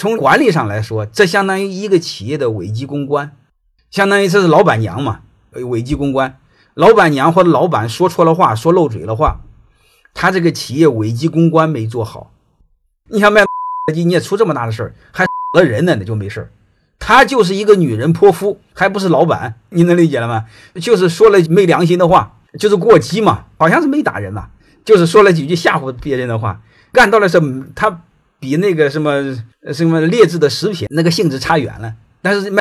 从管理上来说，这相当于一个企业的危机公关，相当于这是老板娘嘛，危机公关。老板娘或者老板说错了话，说漏嘴了话，他这个企业危机公关没做好。你想卖鸡，你也出这么大的事儿，还死了人呢，那就没事儿。他就是一个女人泼妇，还不是老板，你能理解了吗？就是说了没良心的话，就是过激嘛，好像是没打人吧，就是说了几句吓唬别人的话，干到了什么，他比那个什么什么劣质的食品那个性质差远了。但是卖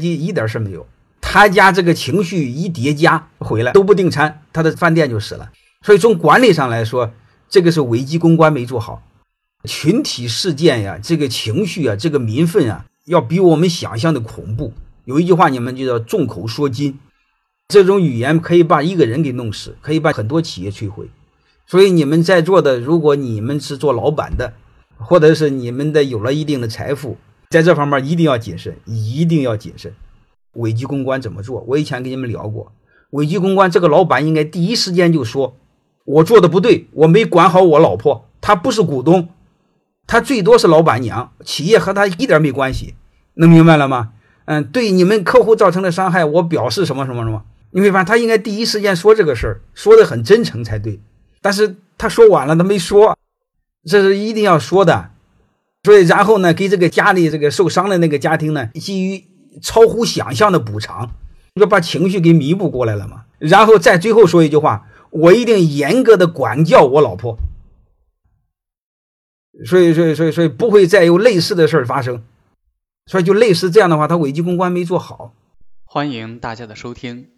一点事没有，他家这个情绪一叠加回来都不订餐，他的饭店就死了。所以从管理上来说，这个是危机公关没做好，群体事件呀，这个情绪啊，这个民愤啊。要比我们想象的恐怖。有一句话，你们就叫“众口铄金”，这种语言可以把一个人给弄死，可以把很多企业摧毁。所以你们在座的，如果你们是做老板的，或者是你们的有了一定的财富，在这方面一定要谨慎，一定要谨慎。危机公关怎么做？我以前跟你们聊过，危机公关这个老板应该第一时间就说：“我做的不对，我没管好我老婆，她不是股东。”她最多是老板娘，企业和她一点没关系，能明白了吗？嗯，对你们客户造成的伤害，我表示什么什么什么。你会发现他应该第一时间说这个事儿，说的很真诚才对。但是他说晚了，他没说，这是一定要说的。所以然后呢，给这个家里这个受伤的那个家庭呢，基于超乎想象的补偿，就把情绪给弥补过来了嘛。然后再最后说一句话，我一定严格的管教我老婆。所以，所以，所以，所以不会再有类似的事儿发生。所以，就类似这样的话，他危机公关没做好。欢迎大家的收听，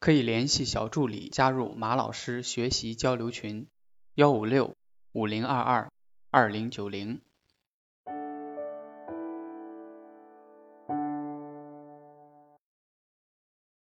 可以联系小助理加入马老师学习交流群：幺五六五零二二二零九零。